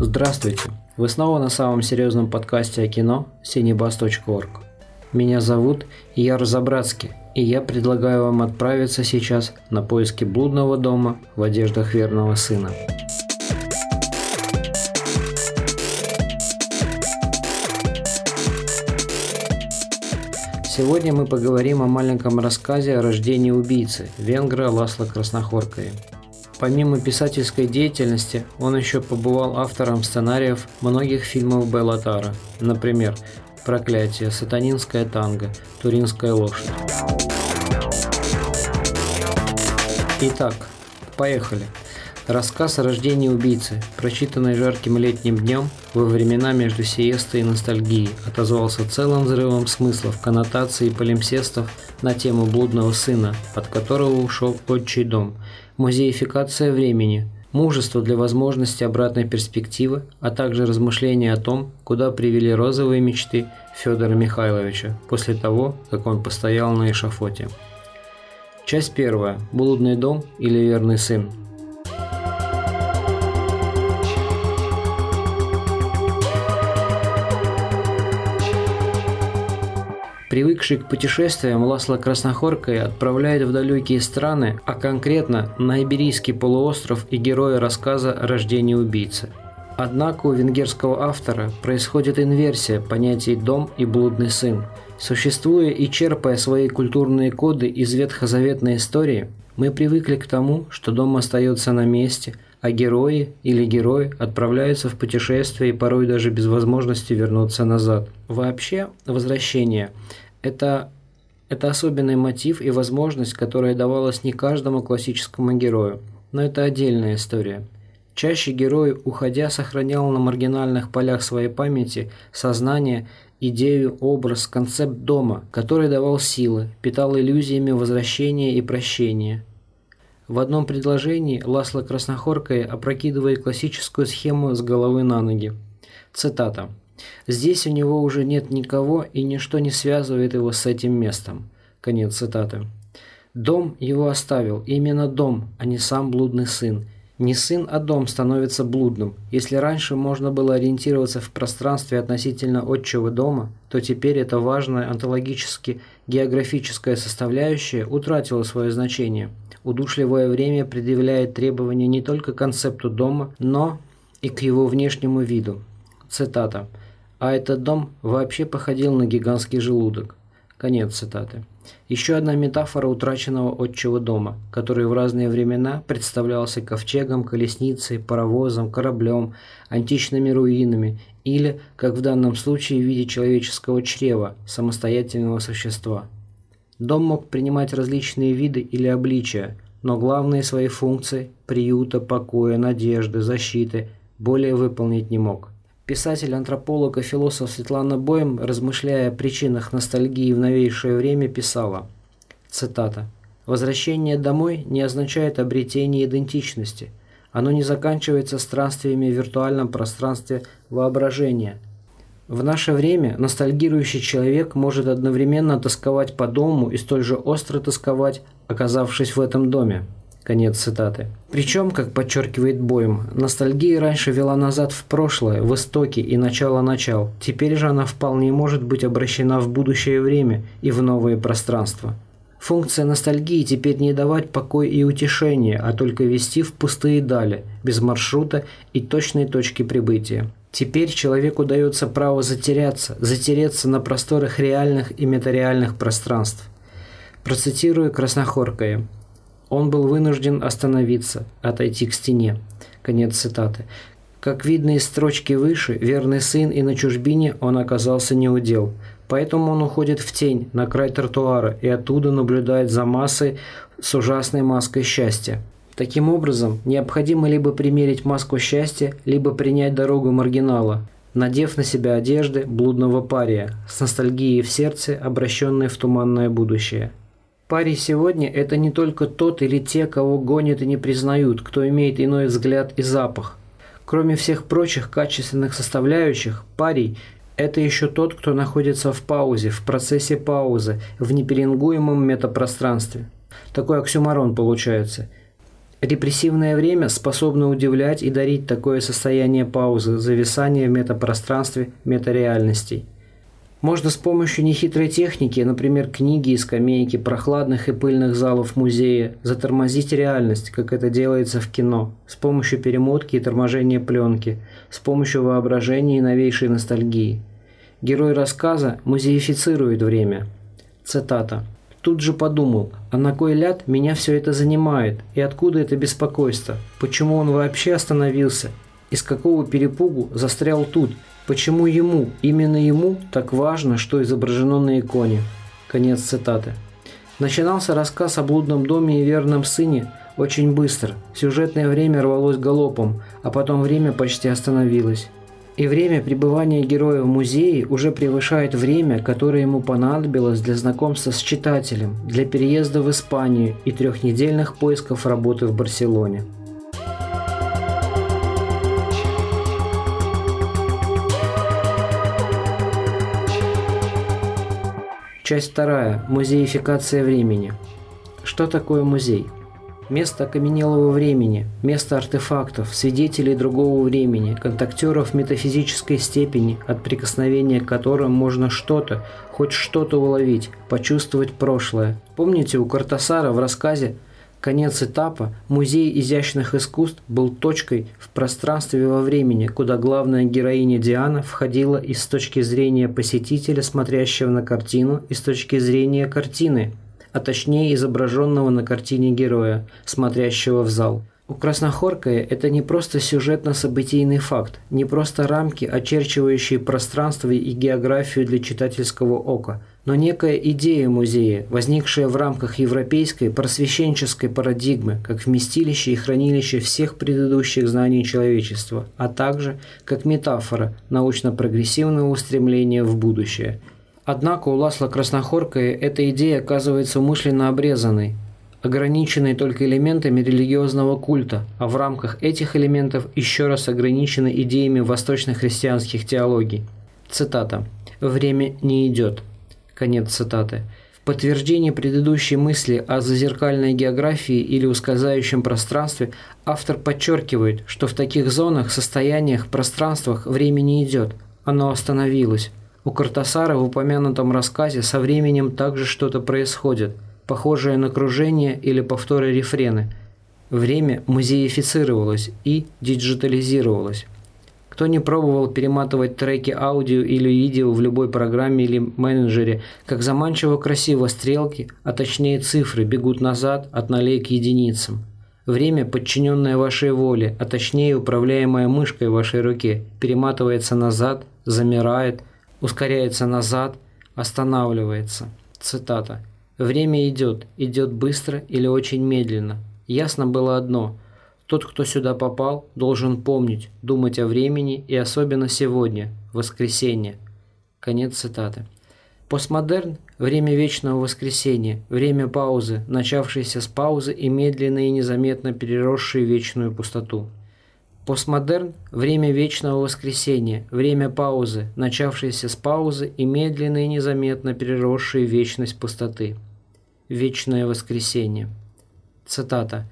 Здравствуйте! Вы снова на самом серьезном подкасте о кино cinebus.org. Меня зовут Яр Забратский, и я предлагаю вам отправиться сейчас на поиски блудного дома в одеждах верного сына. Сегодня мы поговорим о маленьком рассказе о рождении убийцы венгра Ласла Краснохоркой. Помимо писательской деятельности, он еще побывал автором сценариев многих фильмов Беллатара, например, «Проклятие», «Сатанинская танго», «Туринская лошадь». Итак, поехали. Рассказ о рождении убийцы, прочитанный жарким летним днем во времена между сиестой и ностальгией, отозвался целым взрывом смыслов, коннотаций и полимсестов на тему блудного сына, от которого ушел отчий дом – музеификация времени, мужество для возможности обратной перспективы, а также размышления о том, куда привели розовые мечты Федора Михайловича после того, как он постоял на эшафоте. Часть первая. Блудный дом или верный сын. Привыкший к путешествиям, Ласло Краснохоркой отправляет в далекие страны, а конкретно на Иберийский полуостров и героя рассказа «Рождение убийцы». Однако у венгерского автора происходит инверсия понятий «дом» и «блудный сын». Существуя и черпая свои культурные коды из ветхозаветной истории, мы привыкли к тому, что дом остается на месте, а герои или герой отправляются в путешествие и порой даже без возможности вернуться назад. Вообще, возвращение это, это особенный мотив и возможность, которая давалась не каждому классическому герою, но это отдельная история. Чаще герой, уходя, сохранял на маргинальных полях своей памяти сознание, идею, образ, концепт дома, который давал силы, питал иллюзиями возвращения и прощения. В одном предложении Ласло Краснохоркой опрокидывает классическую схему с головы на ноги. Цитата. Здесь у него уже нет никого, и ничто не связывает его с этим местом. Конец цитаты. Дом его оставил, именно дом, а не сам блудный сын. Не сын, а дом становится блудным. Если раньше можно было ориентироваться в пространстве относительно отчего дома, то теперь эта важная онтологически географическая составляющая утратила свое значение. Удушливое время предъявляет требования не только к концепту дома, но и к его внешнему виду. Цитата. А этот дом вообще походил на гигантский желудок. Конец цитаты. Еще одна метафора утраченного отчего дома, который в разные времена представлялся ковчегом, колесницей, паровозом, кораблем, античными руинами или, как в данном случае, в виде человеческого чрева, самостоятельного существа. Дом мог принимать различные виды или обличия, но главные свои функции – приюта, покоя, надежды, защиты – более выполнить не мог – Писатель, антрополог и философ Светлана Боем, размышляя о причинах ностальгии в новейшее время, писала, цитата, «Возвращение домой не означает обретение идентичности. Оно не заканчивается странствиями в виртуальном пространстве воображения. В наше время ностальгирующий человек может одновременно тосковать по дому и столь же остро тосковать, оказавшись в этом доме. Конец цитаты. Причем, как подчеркивает Бойм, ностальгия раньше вела назад в прошлое, в истоки и начало начал. Теперь же она вполне может быть обращена в будущее время и в новые пространства. Функция ностальгии теперь не давать покой и утешение, а только вести в пустые дали, без маршрута и точной точки прибытия. Теперь человеку дается право затеряться, затереться на просторах реальных и метареальных пространств. Процитирую Краснохоркая – он был вынужден остановиться, отойти к стене. Конец цитаты. Как видно из строчки выше, верный сын и на чужбине он оказался неудел. Поэтому он уходит в тень, на край тротуара, и оттуда наблюдает за массой с ужасной маской счастья. Таким образом, необходимо либо примерить маску счастья, либо принять дорогу маргинала, надев на себя одежды блудного пария, с ностальгией в сердце, обращенной в туманное будущее. Парень сегодня – это не только тот или те, кого гонят и не признают, кто имеет иной взгляд и запах. Кроме всех прочих качественных составляющих, парий Это еще тот, кто находится в паузе, в процессе паузы, в неперингуемом метапространстве. Такой оксюмарон получается. Репрессивное время способно удивлять и дарить такое состояние паузы, зависания в метапространстве метареальностей. Можно с помощью нехитрой техники, например, книги и скамейки прохладных и пыльных залов музея, затормозить реальность, как это делается в кино, с помощью перемотки и торможения пленки, с помощью воображения и новейшей ностальгии. Герой рассказа музеифицирует время. Цитата. Тут же подумал, а на кой ляд меня все это занимает, и откуда это беспокойство? Почему он вообще остановился? Из какого перепугу застрял тут? Почему ему, именно ему, так важно, что изображено на иконе? Конец цитаты. Начинался рассказ о блудном доме и верном сыне очень быстро. Сюжетное время рвалось галопом, а потом время почти остановилось и время пребывания героя в музее уже превышает время, которое ему понадобилось для знакомства с читателем, для переезда в Испанию и трехнедельных поисков работы в Барселоне. Часть вторая. Музеификация времени. Что такое музей? Место окаменелого времени, место артефактов, свидетелей другого времени, контактеров метафизической степени, от прикосновения к которым можно что-то, хоть что-то уловить, почувствовать прошлое. Помните, у Картасара в рассказе «Конец этапа» Музей изящных искусств был точкой в пространстве во времени, куда главная героиня Диана входила и с точки зрения посетителя, смотрящего на картину, и с точки зрения картины – а точнее изображенного на картине героя, смотрящего в зал. У Краснохоркая это не просто сюжетно-событийный факт, не просто рамки, очерчивающие пространство и географию для читательского ока, но некая идея музея, возникшая в рамках европейской просвещенческой парадигмы, как вместилище и хранилище всех предыдущих знаний человечества, а также как метафора научно-прогрессивного устремления в будущее – Однако у Ласла Краснохорка эта идея оказывается умышленно обрезанной, ограниченной только элементами религиозного культа, а в рамках этих элементов еще раз ограничены идеями восточно-христианских теологий. Цитата. «Время не идет». Конец цитаты. В подтверждение предыдущей мысли о зазеркальной географии или ускользающем пространстве автор подчеркивает, что в таких зонах, состояниях, пространствах время не идет, оно остановилось. У Картасара в упомянутом рассказе со временем также что-то происходит, похожее на кружение или повторы рефрены. Время музеифицировалось и диджитализировалось. Кто не пробовал перематывать треки аудио или видео в любой программе или менеджере, как заманчиво красиво стрелки, а точнее цифры, бегут назад от нулей к единицам. Время, подчиненное вашей воле, а точнее управляемое мышкой в вашей руке, перематывается назад, замирает, ускоряется назад, останавливается. Цитата. «Время идет, идет быстро или очень медленно. Ясно было одно. Тот, кто сюда попал, должен помнить, думать о времени и особенно сегодня, воскресенье». Конец цитаты. Постмодерн – время вечного воскресения, время паузы, начавшейся с паузы и медленно и незаметно переросшей в вечную пустоту. Постмодерн – время вечного воскресения, время паузы, начавшейся с паузы и медленно и незаметно переросшей в вечность пустоты. Вечное воскресенье. Цитата.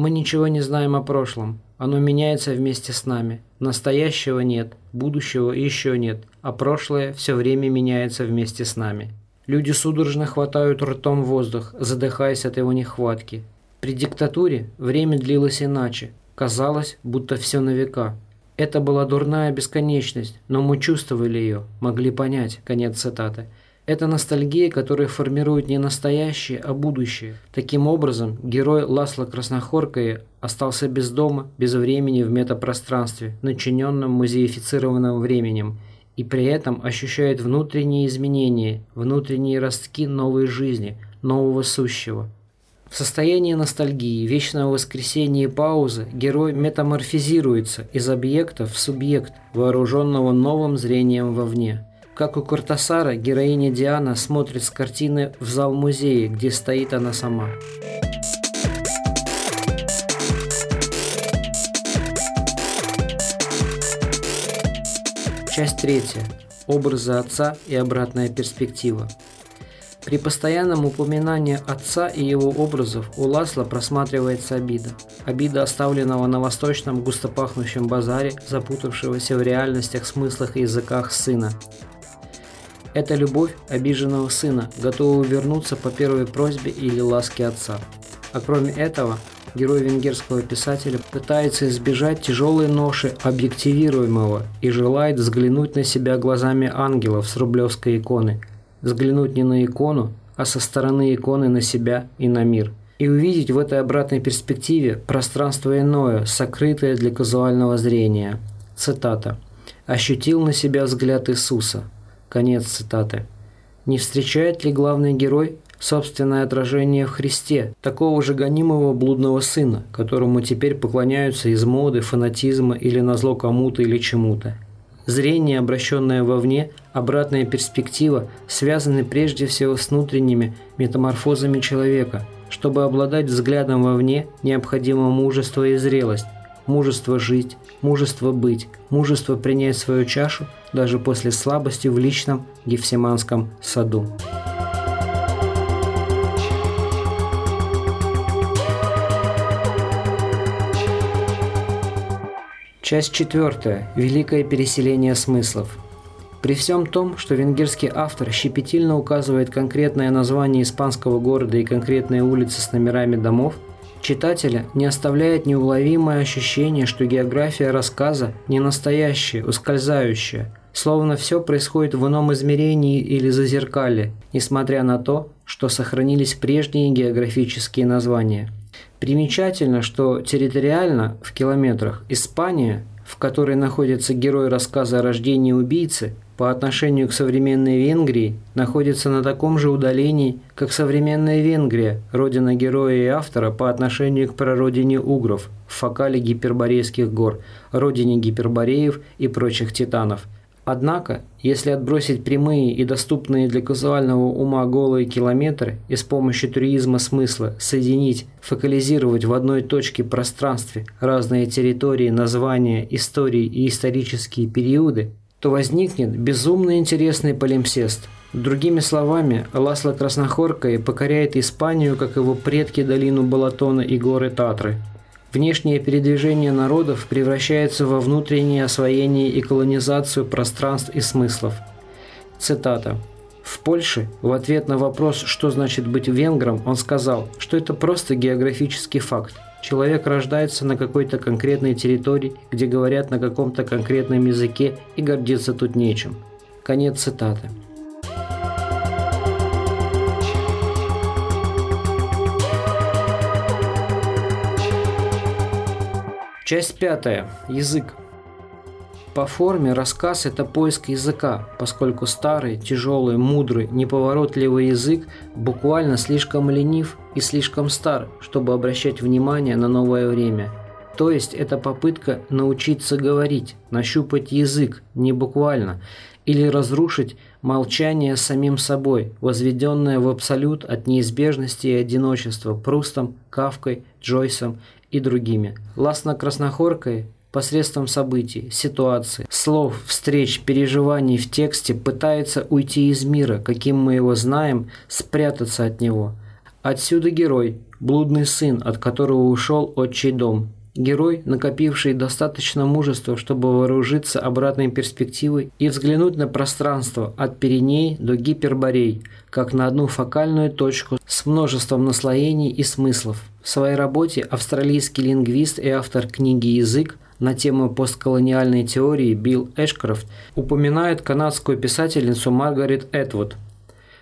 «Мы ничего не знаем о прошлом. Оно меняется вместе с нами. Настоящего нет, будущего еще нет, а прошлое все время меняется вместе с нами». Люди судорожно хватают ртом воздух, задыхаясь от его нехватки. При диктатуре время длилось иначе, Казалось, будто все на века. Это была дурная бесконечность, но мы чувствовали ее, могли понять. Конец цитаты. Это ностальгия, которая формирует не настоящее, а будущее. Таким образом, герой Ласла Краснохоркая остался без дома, без времени в метапространстве, начиненном музеифицированным временем, и при этом ощущает внутренние изменения, внутренние ростки новой жизни, нового сущего – в состоянии ностальгии, вечного воскресения и паузы герой метаморфизируется из объекта в субъект, вооруженного новым зрением вовне. Как у Куртасара, героиня Диана смотрит с картины в зал музея, где стоит она сама. Часть третья. образы отца и обратная перспектива. При постоянном упоминании отца и его образов у Ласла просматривается обида. Обида оставленного на восточном густопахнущем базаре, запутавшегося в реальностях, смыслах и языках сына. Это любовь обиженного сына, готового вернуться по первой просьбе или ласке отца. А кроме этого, герой венгерского писателя пытается избежать тяжелой ноши объективируемого и желает взглянуть на себя глазами ангелов с рублевской иконы, взглянуть не на икону, а со стороны иконы на себя и на мир. И увидеть в этой обратной перспективе пространство иное, сокрытое для казуального зрения. Цитата. «Ощутил на себя взгляд Иисуса». Конец цитаты. Не встречает ли главный герой собственное отражение в Христе, такого же гонимого блудного сына, которому теперь поклоняются из моды, фанатизма или назло кому-то или чему-то. Зрение, обращенное вовне, обратная перспектива связаны прежде всего с внутренними метаморфозами человека. Чтобы обладать взглядом вовне, необходимо мужество и зрелость, мужество жить, мужество быть, мужество принять свою чашу даже после слабости в личном Гефсиманском саду. Часть четвертая. Великое переселение смыслов. При всем том, что венгерский автор щепетильно указывает конкретное название испанского города и конкретные улицы с номерами домов, читателя не оставляет неуловимое ощущение, что география рассказа не настоящая, ускользающая, словно все происходит в ином измерении или зазеркале, несмотря на то, что сохранились прежние географические названия – Примечательно, что территориально в километрах Испания, в которой находится герой рассказа о рождении убийцы, по отношению к современной Венгрии находится на таком же удалении, как современная Венгрия, родина героя и автора по отношению к прародине угров, в фокале гиперборейских гор, родине гипербореев и прочих титанов – Однако, если отбросить прямые и доступные для казуального ума голые километры и с помощью туризма смысла соединить, фокализировать в одной точке пространстве разные территории, названия, истории и исторические периоды, то возникнет безумно интересный полимсест. Другими словами, Ласло Краснохоркой покоряет Испанию, как его предки долину Балатона и горы Татры – Внешнее передвижение народов превращается во внутреннее освоение и колонизацию пространств и смыслов. Цитата. В Польше в ответ на вопрос, что значит быть венгром, он сказал, что это просто географический факт. Человек рождается на какой-то конкретной территории, где говорят на каком-то конкретном языке и гордиться тут нечем. Конец цитаты. Часть пятая. Язык. По форме рассказ – это поиск языка, поскольку старый, тяжелый, мудрый, неповоротливый язык буквально слишком ленив и слишком стар, чтобы обращать внимание на новое время. То есть это попытка научиться говорить, нащупать язык, не буквально, или разрушить молчание самим собой, возведенное в абсолют от неизбежности и одиночества Прустом, Кавкой, Джойсом и другими. Ласно-краснохоркой посредством событий, ситуаций, слов, встреч, переживаний в тексте пытается уйти из мира, каким мы его знаем, спрятаться от него. Отсюда герой, блудный сын, от которого ушел отчий дом, Герой, накопивший достаточно мужества, чтобы вооружиться обратной перспективой и взглянуть на пространство от Пиреней до Гиперборей, как на одну фокальную точку с множеством наслоений и смыслов. В своей работе австралийский лингвист и автор книги «Язык» на тему постколониальной теории Билл Эшкрофт упоминает канадскую писательницу Маргарет Этвуд.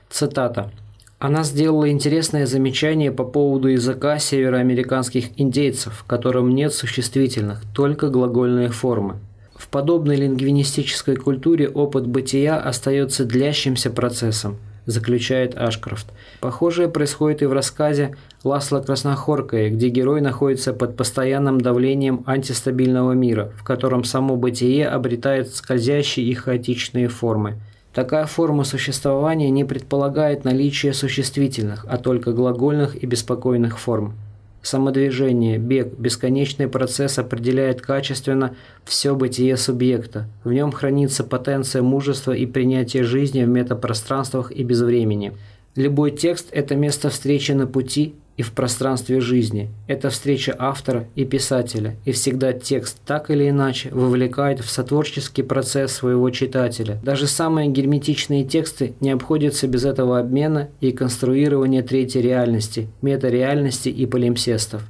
Цитата. Она сделала интересное замечание по поводу языка североамериканских индейцев, в котором нет существительных, только глагольные формы. В подобной лингвинистической культуре опыт бытия остается длящимся процессом, заключает Ашкрофт. Похожее происходит и в рассказе Ласла Краснохоркая, где герой находится под постоянным давлением антистабильного мира, в котором само бытие обретает скользящие и хаотичные формы – Такая форма существования не предполагает наличие существительных, а только глагольных и беспокойных форм. Самодвижение, бег, бесконечный процесс определяет качественно все бытие субъекта. В нем хранится потенция мужества и принятия жизни в метапространствах и безвремени. Любой текст – это место встречи на пути и в пространстве жизни. Это встреча автора и писателя, и всегда текст так или иначе вовлекает в сотворческий процесс своего читателя. Даже самые герметичные тексты не обходятся без этого обмена и конструирования третьей реальности, метареальности и полимсестов.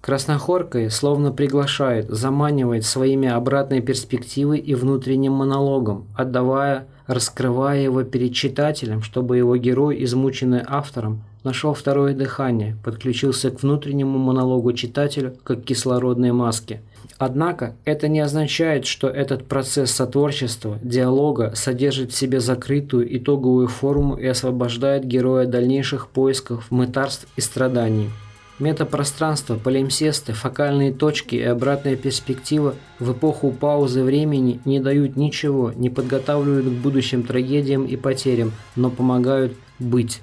Краснохоркая словно приглашает, заманивает своими обратной перспективой и внутренним монологом, отдавая, раскрывая его перед читателем, чтобы его герой, измученный автором, нашел второе дыхание, подключился к внутреннему монологу читателя, как кислородной маске. Однако это не означает, что этот процесс сотворчества, диалога содержит в себе закрытую итоговую форму и освобождает героя дальнейших поисков, мытарств и страданий. Метапространство, полимсесты, фокальные точки и обратная перспектива в эпоху паузы времени не дают ничего, не подготавливают к будущим трагедиям и потерям, но помогают быть.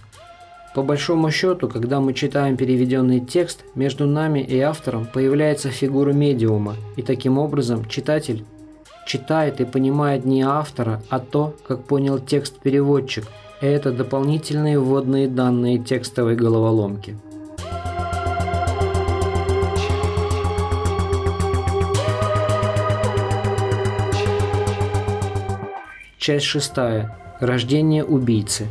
По большому счету, когда мы читаем переведенный текст, между нами и автором появляется фигура медиума, и таким образом читатель читает и понимает не автора, а то, как понял текст переводчик, и это дополнительные вводные данные текстовой головоломки. Часть шестая. Рождение убийцы.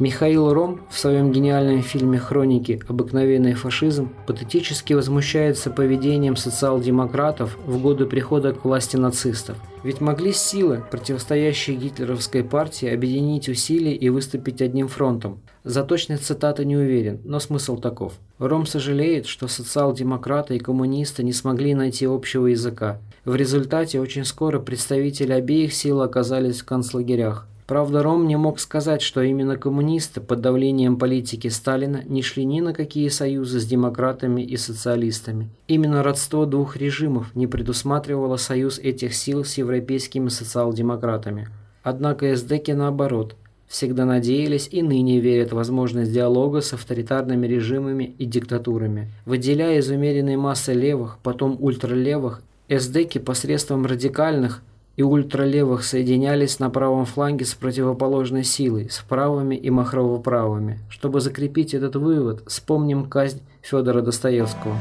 Михаил Ром в своем гениальном фильме «Хроники. Обыкновенный фашизм» патетически возмущается поведением социал-демократов в годы прихода к власти нацистов. Ведь могли силы, противостоящие гитлеровской партии, объединить усилия и выступить одним фронтом. За точность цитаты не уверен, но смысл таков. Ром сожалеет, что социал-демократы и коммунисты не смогли найти общего языка. В результате очень скоро представители обеих сил оказались в концлагерях. Правда, Ром не мог сказать, что именно коммунисты под давлением политики Сталина не шли ни на какие союзы с демократами и социалистами. Именно родство двух режимов не предусматривало союз этих сил с европейскими социал-демократами. Однако эсдеки наоборот – всегда надеялись и ныне верят в возможность диалога с авторитарными режимами и диктатурами. Выделяя из умеренной массы левых, потом ультралевых, эсдеки посредством радикальных – и ультралевых соединялись на правом фланге с противоположной силой, с правыми и махрово-правыми. Чтобы закрепить этот вывод, вспомним казнь Федора Достоевского.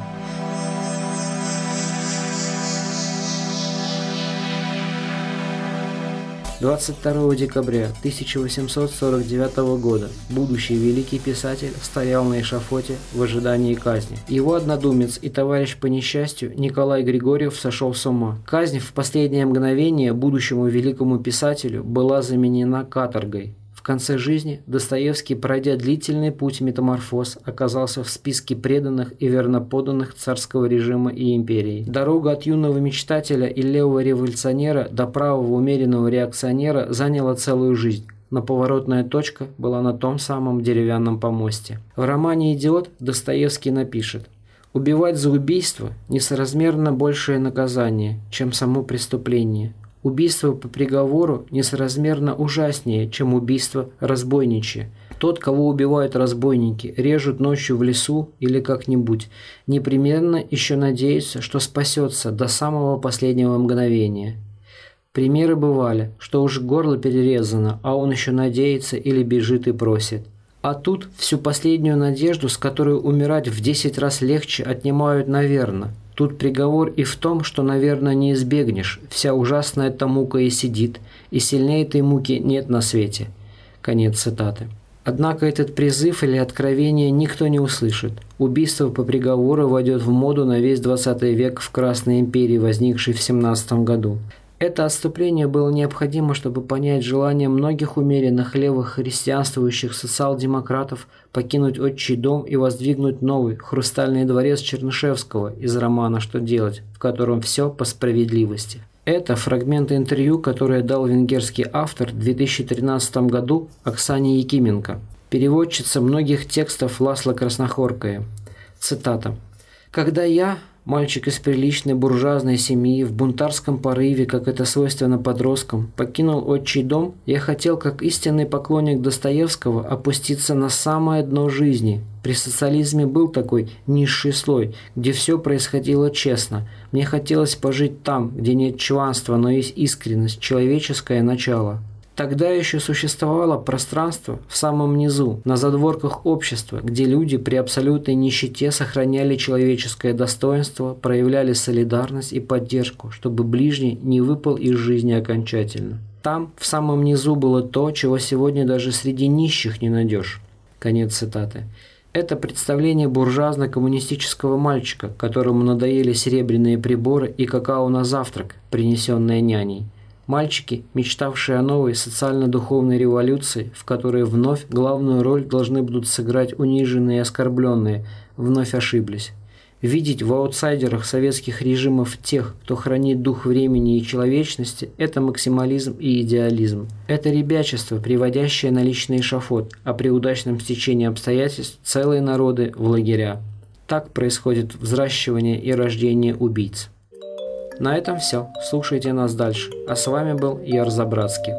22 декабря 1849 года будущий великий писатель стоял на эшафоте в ожидании казни. Его однодумец и товарищ по несчастью Николай Григорьев сошел с ума. Казнь в последнее мгновение будущему великому писателю была заменена каторгой. В конце жизни Достоевский, пройдя длительный путь метаморфоз, оказался в списке преданных и верноподанных царского режима и империи. Дорога от юного мечтателя и левого революционера до правого умеренного реакционера заняла целую жизнь но поворотная точка была на том самом деревянном помосте. В романе «Идиот» Достоевский напишет «Убивать за убийство – несоразмерно большее наказание, чем само преступление. Убийство по приговору несоразмерно ужаснее, чем убийство разбойничье. Тот, кого убивают разбойники, режут ночью в лесу или как-нибудь, непременно еще надеется, что спасется до самого последнего мгновения. Примеры бывали, что уж горло перерезано, а он еще надеется или бежит и просит. А тут всю последнюю надежду, с которой умирать в десять раз легче, отнимают наверно – Тут приговор и в том, что, наверное, не избегнешь. Вся ужасная эта мука и сидит, и сильнее этой муки нет на свете. Конец цитаты. Однако этот призыв или откровение никто не услышит. Убийство по приговору войдет в моду на весь 20 век в Красной империи, возникшей в 17 году. Это отступление было необходимо, чтобы понять желание многих умеренных левых христианствующих социал-демократов покинуть отчий дом и воздвигнуть новый хрустальный дворец Чернышевского из романа «Что делать», в котором все по справедливости. Это фрагмент интервью, которое дал венгерский автор в 2013 году Оксане Якименко, переводчица многих текстов Ласла Краснохоркая. Цитата. «Когда я, Мальчик из приличной буржуазной семьи в бунтарском порыве, как это свойственно подросткам, покинул отчий дом, я хотел, как истинный поклонник Достоевского, опуститься на самое дно жизни. При социализме был такой низший слой, где все происходило честно. Мне хотелось пожить там, где нет чванства, но есть искренность, человеческое начало. Тогда еще существовало пространство в самом низу, на задворках общества, где люди при абсолютной нищете сохраняли человеческое достоинство, проявляли солидарность и поддержку, чтобы ближний не выпал из жизни окончательно. Там, в самом низу, было то, чего сегодня даже среди нищих не найдешь. Конец цитаты. Это представление буржуазно-коммунистического мальчика, которому надоели серебряные приборы и какао на завтрак, принесенное няней. Мальчики, мечтавшие о новой социально-духовной революции, в которой вновь главную роль должны будут сыграть униженные и оскорбленные, вновь ошиблись. Видеть в аутсайдерах советских режимов тех, кто хранит дух времени и человечности, это максимализм и идеализм. Это ребячество, приводящее на личный эшафот, а при удачном стечении обстоятельств целые народы в лагеря. Так происходит взращивание и рождение убийц. На этом все. Слушайте нас дальше. А с вами был Яр Забратский.